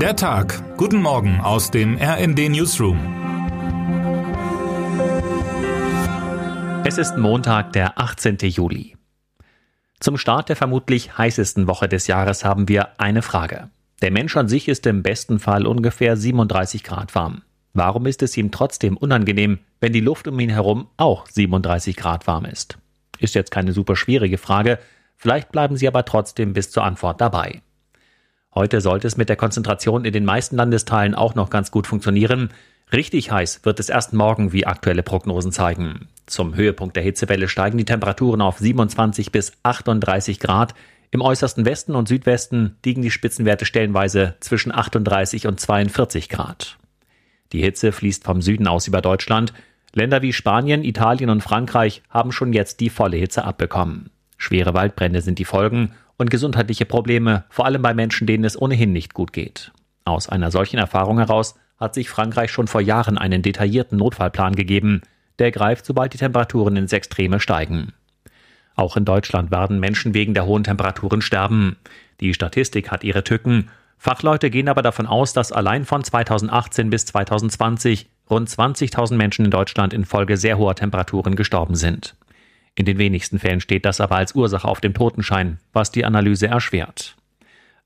Der Tag. Guten Morgen aus dem RND Newsroom. Es ist Montag, der 18. Juli. Zum Start der vermutlich heißesten Woche des Jahres haben wir eine Frage. Der Mensch an sich ist im besten Fall ungefähr 37 Grad warm. Warum ist es ihm trotzdem unangenehm, wenn die Luft um ihn herum auch 37 Grad warm ist? Ist jetzt keine super schwierige Frage, vielleicht bleiben Sie aber trotzdem bis zur Antwort dabei. Heute sollte es mit der Konzentration in den meisten Landesteilen auch noch ganz gut funktionieren. Richtig heiß wird es erst morgen, wie aktuelle Prognosen zeigen. Zum Höhepunkt der Hitzewelle steigen die Temperaturen auf 27 bis 38 Grad. Im äußersten Westen und Südwesten liegen die Spitzenwerte stellenweise zwischen 38 und 42 Grad. Die Hitze fließt vom Süden aus über Deutschland. Länder wie Spanien, Italien und Frankreich haben schon jetzt die volle Hitze abbekommen. Schwere Waldbrände sind die Folgen und gesundheitliche Probleme, vor allem bei Menschen, denen es ohnehin nicht gut geht. Aus einer solchen Erfahrung heraus hat sich Frankreich schon vor Jahren einen detaillierten Notfallplan gegeben, der greift, sobald die Temperaturen ins Extreme steigen. Auch in Deutschland werden Menschen wegen der hohen Temperaturen sterben. Die Statistik hat ihre Tücken. Fachleute gehen aber davon aus, dass allein von 2018 bis 2020 rund 20.000 Menschen in Deutschland infolge sehr hoher Temperaturen gestorben sind. In den wenigsten Fällen steht das aber als Ursache auf dem Totenschein, was die Analyse erschwert.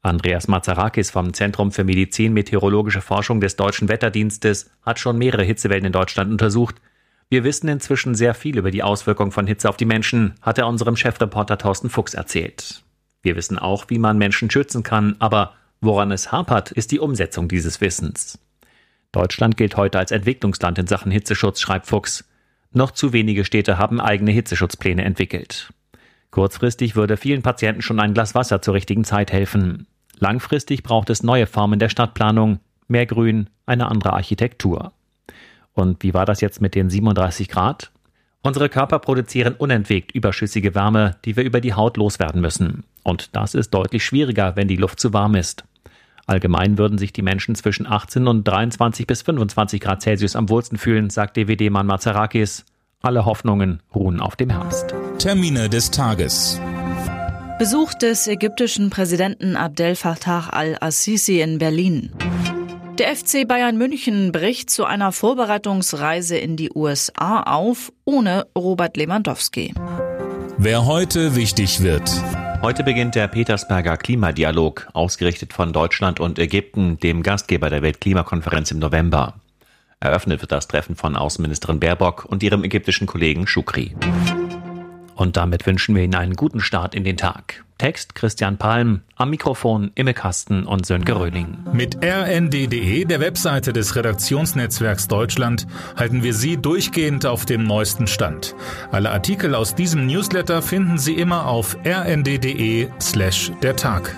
Andreas Mazarakis vom Zentrum für Medizin Meteorologische Forschung des Deutschen Wetterdienstes hat schon mehrere Hitzewellen in Deutschland untersucht. Wir wissen inzwischen sehr viel über die Auswirkungen von Hitze auf die Menschen, hat er unserem Chefreporter Thorsten Fuchs erzählt. Wir wissen auch, wie man Menschen schützen kann, aber woran es hapert, ist die Umsetzung dieses Wissens. Deutschland gilt heute als Entwicklungsland in Sachen Hitzeschutz, schreibt Fuchs. Noch zu wenige Städte haben eigene Hitzeschutzpläne entwickelt. Kurzfristig würde vielen Patienten schon ein Glas Wasser zur richtigen Zeit helfen. Langfristig braucht es neue Formen der Stadtplanung, mehr Grün, eine andere Architektur. Und wie war das jetzt mit den 37 Grad? Unsere Körper produzieren unentwegt überschüssige Wärme, die wir über die Haut loswerden müssen. Und das ist deutlich schwieriger, wenn die Luft zu warm ist. Allgemein würden sich die Menschen zwischen 18 und 23 bis 25 Grad Celsius am wohlsten fühlen, sagt DWD-Mann Mazarakis. Alle Hoffnungen ruhen auf dem Herbst. Termine des Tages. Besuch des ägyptischen Präsidenten Abdel Fattah al-Assisi in Berlin. Der FC Bayern München bricht zu einer Vorbereitungsreise in die USA auf, ohne Robert Lewandowski. Wer heute wichtig wird. Heute beginnt der Petersberger Klimadialog, ausgerichtet von Deutschland und Ägypten, dem Gastgeber der Weltklimakonferenz im November. Eröffnet wird das Treffen von Außenministerin Baerbock und ihrem ägyptischen Kollegen Shukri. Und damit wünschen wir Ihnen einen guten Start in den Tag. Text Christian Palm, am Mikrofon Imme Kasten und Sönke Röhling. Mit rnd.de, der Webseite des Redaktionsnetzwerks Deutschland, halten wir Sie durchgehend auf dem neuesten Stand. Alle Artikel aus diesem Newsletter finden Sie immer auf rnd.de slash der Tag.